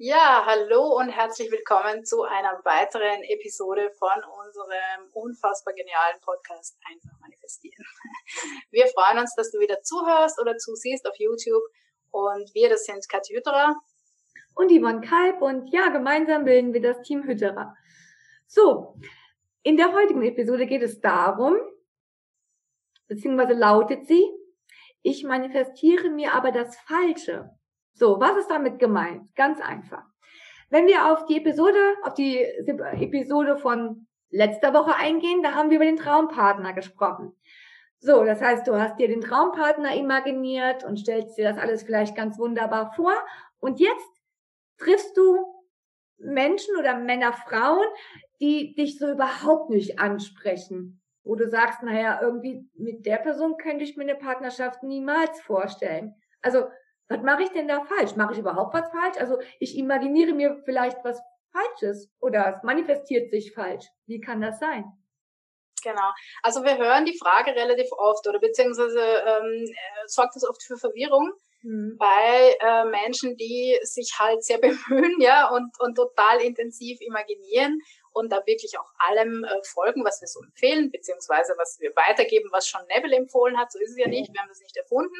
Ja, hallo und herzlich willkommen zu einer weiteren Episode von unserem unfassbar genialen Podcast Einfach manifestieren. Wir freuen uns, dass du wieder zuhörst oder zusiehst auf YouTube und wir, das sind Katja Hütterer und Yvonne Kalb und ja, gemeinsam bilden wir das Team Hütterer. So, in der heutigen Episode geht es darum, beziehungsweise lautet sie, ich manifestiere mir aber das Falsche. So, was ist damit gemeint? Ganz einfach. Wenn wir auf die Episode, auf die Episode von letzter Woche eingehen, da haben wir über den Traumpartner gesprochen. So, das heißt, du hast dir den Traumpartner imaginiert und stellst dir das alles vielleicht ganz wunderbar vor. Und jetzt triffst du Menschen oder Männer, Frauen, die dich so überhaupt nicht ansprechen. Wo du sagst, naja, irgendwie mit der Person könnte ich mir eine Partnerschaft niemals vorstellen. Also was mache ich denn da falsch? Mache ich überhaupt was falsch? Also ich imaginiere mir vielleicht was Falsches oder es manifestiert sich falsch. Wie kann das sein? Genau. Also wir hören die Frage relativ oft oder beziehungsweise ähm, sorgt das oft für Verwirrung mhm. bei äh, Menschen, die sich halt sehr bemühen, ja, und, und total intensiv imaginieren und da wirklich auch allem äh, folgen, was wir so empfehlen, beziehungsweise was wir weitergeben, was schon Neville empfohlen hat. So ist es ja nicht, wir haben das nicht erfunden.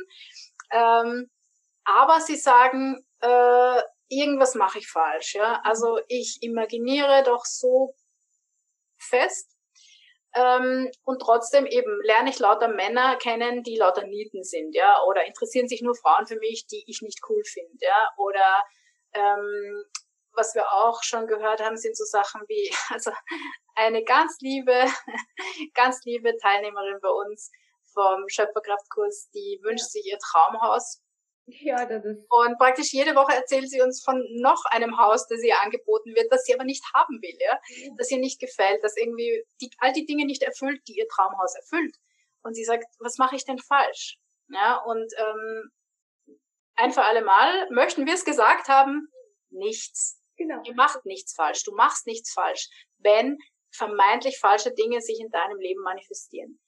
Ähm, aber sie sagen, äh, irgendwas mache ich falsch. Ja? Also ich imaginiere doch so fest ähm, und trotzdem eben lerne ich lauter Männer kennen, die lauter Nieten sind, ja, oder interessieren sich nur Frauen für mich, die ich nicht cool finde, ja, oder ähm, was wir auch schon gehört haben, sind so Sachen wie, also eine ganz liebe, ganz liebe Teilnehmerin bei uns vom Schöpferkraftkurs, die wünscht sich ihr Traumhaus ja, das ist. Und praktisch jede Woche erzählt sie uns von noch einem Haus, das ihr angeboten wird, das sie aber nicht haben will, ja, mhm. das ihr nicht gefällt, das irgendwie die, all die Dinge nicht erfüllt, die ihr Traumhaus erfüllt. Und sie sagt, was mache ich denn falsch? Ja, und ähm, ein für alle Mal möchten wir es gesagt haben, nichts. Genau. Ihr macht nichts falsch. Du machst nichts falsch, wenn vermeintlich falsche Dinge sich in deinem Leben manifestieren.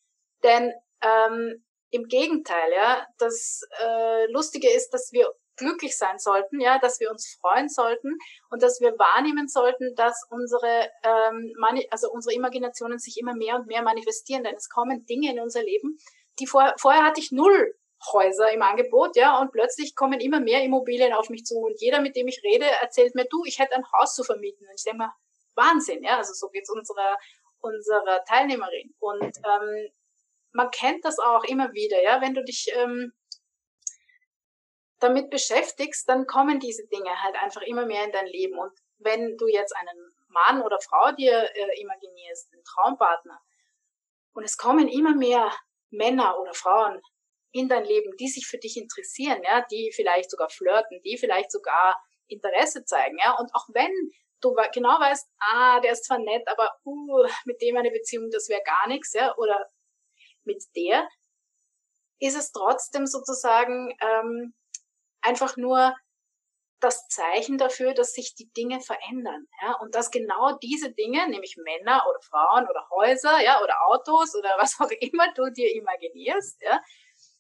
Denn ähm, im Gegenteil, ja. Das äh, Lustige ist, dass wir glücklich sein sollten, ja, dass wir uns freuen sollten und dass wir wahrnehmen sollten, dass unsere, ähm, also unsere Imaginationen sich immer mehr und mehr manifestieren, denn es kommen Dinge in unser Leben, die vorher, vorher hatte ich null Häuser im Angebot, ja, und plötzlich kommen immer mehr Immobilien auf mich zu und jeder, mit dem ich rede, erzählt mir, du, ich hätte ein Haus zu vermieten. Und ich denke mal, Wahnsinn, ja, also so geht's unserer, unserer Teilnehmerin. Und ähm, man kennt das auch immer wieder, ja, wenn du dich ähm, damit beschäftigst, dann kommen diese Dinge halt einfach immer mehr in dein Leben. Und wenn du jetzt einen Mann oder Frau dir äh, imaginierst, einen Traumpartner, und es kommen immer mehr Männer oder Frauen in dein Leben, die sich für dich interessieren, ja, die vielleicht sogar flirten, die vielleicht sogar Interesse zeigen, ja, und auch wenn du genau weißt, ah, der ist zwar nett, aber uh, mit dem eine Beziehung, das wäre gar nichts, ja, oder mit der, ist es trotzdem sozusagen ähm, einfach nur das Zeichen dafür, dass sich die Dinge verändern, ja, und dass genau diese Dinge, nämlich Männer oder Frauen oder Häuser, ja, oder Autos oder was auch immer du dir imaginierst, ja,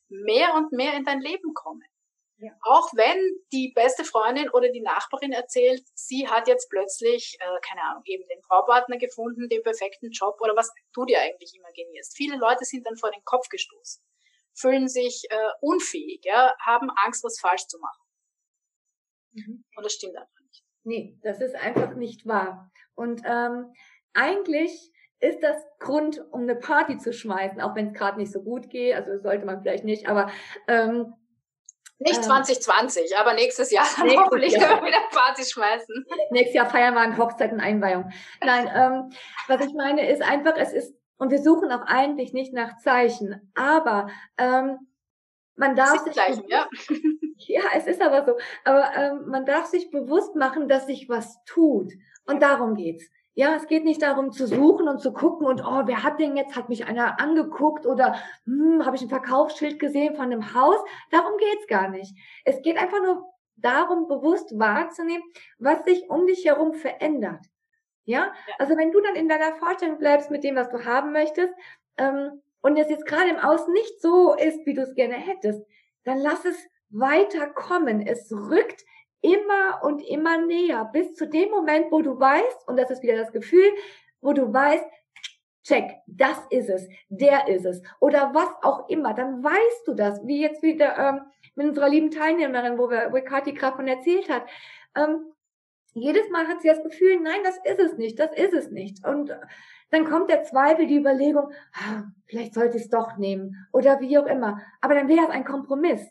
mehr und mehr in dein Leben kommen. Ja. Auch wenn die beste Freundin oder die Nachbarin erzählt, sie hat jetzt plötzlich, äh, keine Ahnung, eben den Traupartner gefunden, den perfekten Job oder was du dir eigentlich imaginierst. Viele Leute sind dann vor den Kopf gestoßen, fühlen sich äh, unfähig, ja, haben Angst, was falsch zu machen. Mhm. Und das stimmt einfach nicht. Nee, das ist einfach nicht wahr. Und ähm, eigentlich ist das Grund, um eine Party zu schmeißen, auch wenn es gerade nicht so gut geht, also sollte man vielleicht nicht, aber ähm, nicht 2020, ähm, aber nächstes Jahr dann nächstes hoffentlich Jahr. können wir wieder Party schmeißen. Nächstes Jahr feiern wir eine Hochzeit und Einweihung. Nein, ähm, was ich meine ist einfach, es ist, und wir suchen auch eigentlich nicht nach Zeichen, aber ähm, man darf sich Zeichen, ja. ja, es ist aber so. Aber ähm, man darf sich bewusst machen, dass sich was tut. Und darum geht's. Ja, es geht nicht darum zu suchen und zu gucken und oh, wer hat den jetzt? Hat mich einer angeguckt oder hm, habe ich ein Verkaufsschild gesehen von einem Haus? Darum geht's gar nicht. Es geht einfach nur darum, bewusst wahrzunehmen, was sich um dich herum verändert. Ja, also wenn du dann in deiner Vorstellung bleibst mit dem, was du haben möchtest, ähm, und es jetzt gerade im Außen nicht so ist, wie du es gerne hättest, dann lass es weiter kommen. Es rückt immer und immer näher, bis zu dem Moment, wo du weißt, und das ist wieder das Gefühl, wo du weißt, check, das ist es, der ist es, oder was auch immer, dann weißt du das, wie jetzt wieder ähm, mit unserer lieben Teilnehmerin, wo wir, wo Kathi gerade von erzählt hat. Ähm, jedes Mal hat sie das Gefühl, nein, das ist es nicht, das ist es nicht. Und dann kommt der Zweifel, die Überlegung, ah, vielleicht sollte ich es doch nehmen oder wie auch immer. Aber dann wäre es ein Kompromiss.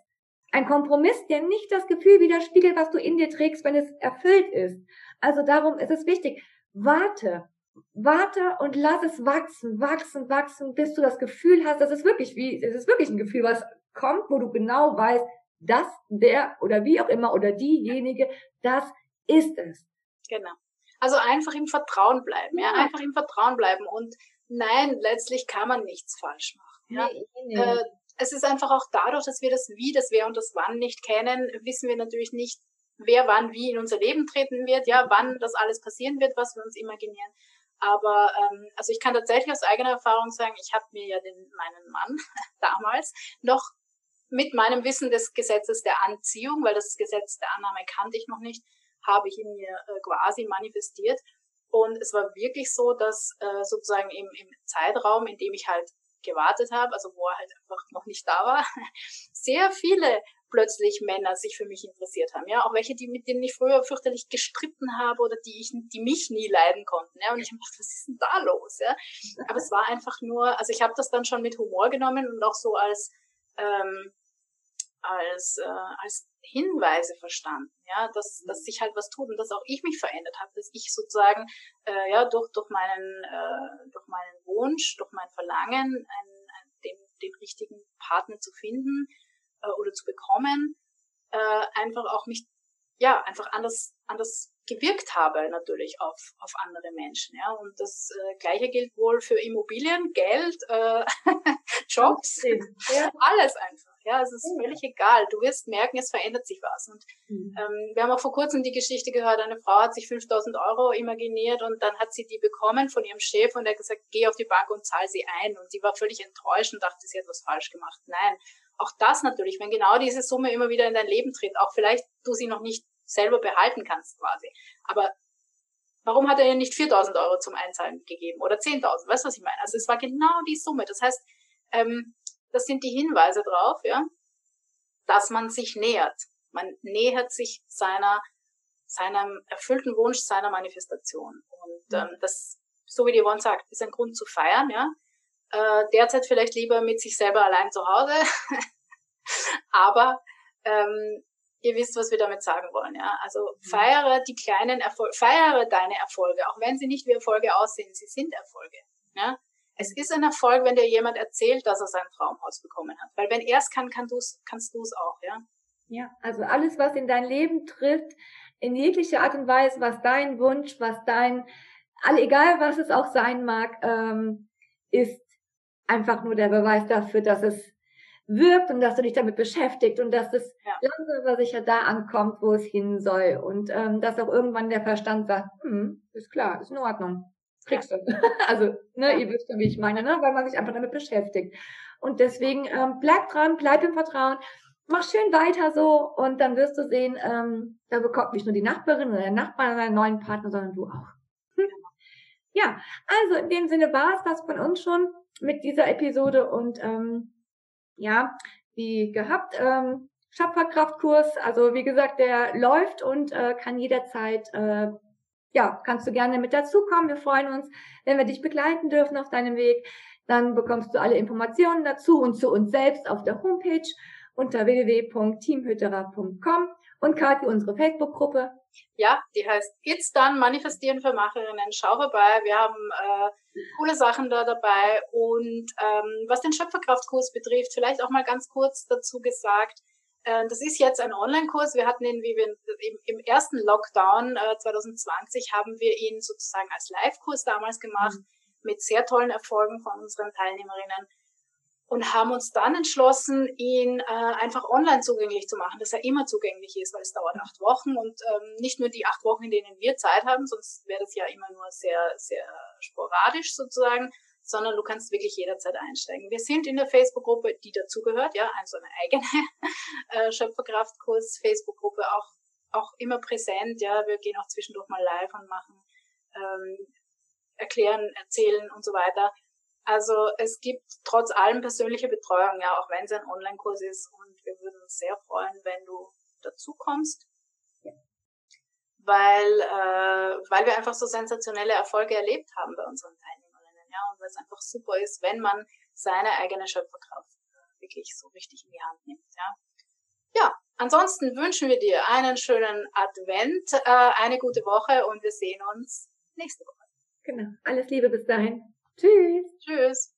Ein Kompromiss, der nicht das Gefühl widerspiegelt, was du in dir trägst, wenn es erfüllt ist. Also darum ist es wichtig, warte, warte und lass es wachsen, wachsen, wachsen, bis du das Gefühl hast, das ist wirklich wie, es ist wirklich ein Gefühl, was kommt, wo du genau weißt, das, der oder wie auch immer oder diejenige, das ist es. Genau. Also einfach im Vertrauen bleiben, ja, ja. einfach im Vertrauen bleiben und nein, letztlich kann man nichts falsch machen. Ja? Nee, nee. Äh, es ist einfach auch dadurch, dass wir das Wie, das Wer und das Wann nicht kennen, wissen wir natürlich nicht, wer wann wie in unser Leben treten wird, ja, wann das alles passieren wird, was wir uns imaginieren. Aber ähm, also ich kann tatsächlich aus eigener Erfahrung sagen, ich habe mir ja den meinen Mann damals noch mit meinem Wissen des Gesetzes der Anziehung, weil das Gesetz der Annahme kannte ich noch nicht, habe ich in mir äh, quasi manifestiert. Und es war wirklich so, dass äh, sozusagen im, im Zeitraum, in dem ich halt gewartet habe, also wo er halt einfach noch nicht da war, sehr viele plötzlich Männer sich für mich interessiert haben, ja, auch welche, die mit denen ich früher fürchterlich gestritten habe oder die ich, die mich nie leiden konnten, ja, und ich habe gedacht, was ist denn da los, ja, aber es war einfach nur, also ich habe das dann schon mit Humor genommen und auch so als ähm, als äh, als Hinweise verstanden, ja, dass, dass sich halt was tut und dass auch ich mich verändert habe, dass ich sozusagen äh, ja durch durch meinen äh, durch meinen Wunsch, durch mein Verlangen, einen, einen, den, den richtigen Partner zu finden äh, oder zu bekommen, äh, einfach auch mich ja einfach anders anders gewirkt habe natürlich auf auf andere Menschen, ja. Und das äh, gleiche gilt wohl für Immobilien, Geld, äh, Jobs, alles einfach. Ja, es ist völlig egal. Du wirst merken, es verändert sich was. Und mhm. ähm, wir haben auch vor kurzem die Geschichte gehört, eine Frau hat sich 5000 Euro imaginiert und dann hat sie die bekommen von ihrem Chef und er hat gesagt, geh auf die Bank und zahl sie ein. Und sie war völlig enttäuscht und dachte, sie hat was falsch gemacht. Nein, auch das natürlich, wenn genau diese Summe immer wieder in dein Leben tritt, auch vielleicht du sie noch nicht selber behalten kannst quasi. Aber warum hat er ihr nicht 4000 Euro zum Einzahlen gegeben oder 10.000? Weißt du, was ich meine? Also es war genau die Summe. Das heißt, ähm, das sind die Hinweise drauf, ja, dass man sich nähert. Man nähert sich seiner, seinem erfüllten Wunsch, seiner Manifestation. Und ähm, das, so wie die Yvonne sagt, ist ein Grund zu feiern, ja. Äh, derzeit vielleicht lieber mit sich selber allein zu Hause. Aber ähm, ihr wisst, was wir damit sagen wollen, ja. Also mhm. feiere die kleinen Erfolge, feiere deine Erfolge, auch wenn sie nicht wie Erfolge aussehen, sie sind Erfolge. Ja? Es ist ein Erfolg, wenn dir jemand erzählt, dass er sein Traumhaus bekommen hat. Weil wenn er es kann, kann du's, kannst du es auch, ja. Ja, also alles, was in dein Leben trifft, in jeglicher Art und Weise, was dein Wunsch, was dein, alle, egal was es auch sein mag, ähm, ist einfach nur der Beweis dafür, dass es wirkt und dass du dich damit beschäftigt und dass es ja. langsam aber sicher da ankommt, wo es hin soll und ähm, dass auch irgendwann der Verstand sagt, hm, ist klar, ist in Ordnung kriegst du. also, ne, ihr wisst ja, wie ich meine, ne? weil man sich einfach damit beschäftigt. Und deswegen ähm, bleib dran, bleib im Vertrauen, mach schön weiter so und dann wirst du sehen, ähm, da bekommt nicht nur die Nachbarin oder der Nachbar einen neuen Partner, sondern du auch. Hm. Ja, also in dem Sinne war es das von uns schon mit dieser Episode und ähm, ja, wie gehabt, ähm, Schöpferkraftkurs, also wie gesagt, der läuft und äh, kann jederzeit äh, ja, kannst du gerne mit dazukommen. Wir freuen uns, wenn wir dich begleiten dürfen auf deinem Weg. Dann bekommst du alle Informationen dazu und zu uns selbst auf der Homepage unter www.teamhütterer.com und Kathi, unsere Facebook-Gruppe. Ja, die heißt It's Done, Manifestieren für Macherinnen. Schau vorbei, wir haben äh, coole Sachen da dabei. Und ähm, was den Schöpferkraftkurs betrifft, vielleicht auch mal ganz kurz dazu gesagt, das ist jetzt ein Online-Kurs. Wir hatten ihn, wie wir im, ersten Lockdown 2020 äh, haben wir ihn sozusagen als Live-Kurs damals gemacht mhm. mit sehr tollen Erfolgen von unseren Teilnehmerinnen und haben uns dann entschlossen, ihn äh, einfach online zugänglich zu machen, dass er immer zugänglich ist, weil es dauert acht Wochen und ähm, nicht nur die acht Wochen, in denen wir Zeit haben, sonst wäre das ja immer nur sehr, sehr sporadisch sozusagen, sondern du kannst wirklich jederzeit einsteigen. Wir sind in der Facebook-Gruppe, die dazugehört, ja, also eine eigene äh, Schöpferkraftkurs Facebook-Gruppe auch auch immer präsent, ja, wir gehen auch zwischendurch mal live und machen, ähm, erklären, erzählen und so weiter. Also es gibt trotz allem persönliche Betreuung, ja, auch wenn es ein Online-Kurs ist und wir würden uns sehr freuen, wenn du dazu kommst. Weil, äh, weil wir einfach so sensationelle Erfolge erlebt haben bei unseren Teilnehmerinnen, ja, und weil es einfach super ist, wenn man seine eigene Schöpferkraft äh, wirklich so richtig in die Hand nimmt, ja. Ja, ansonsten wünschen wir dir einen schönen Advent, äh, eine gute Woche und wir sehen uns nächste Woche. Genau. Alles Liebe bis dahin. Tschüss. Tschüss.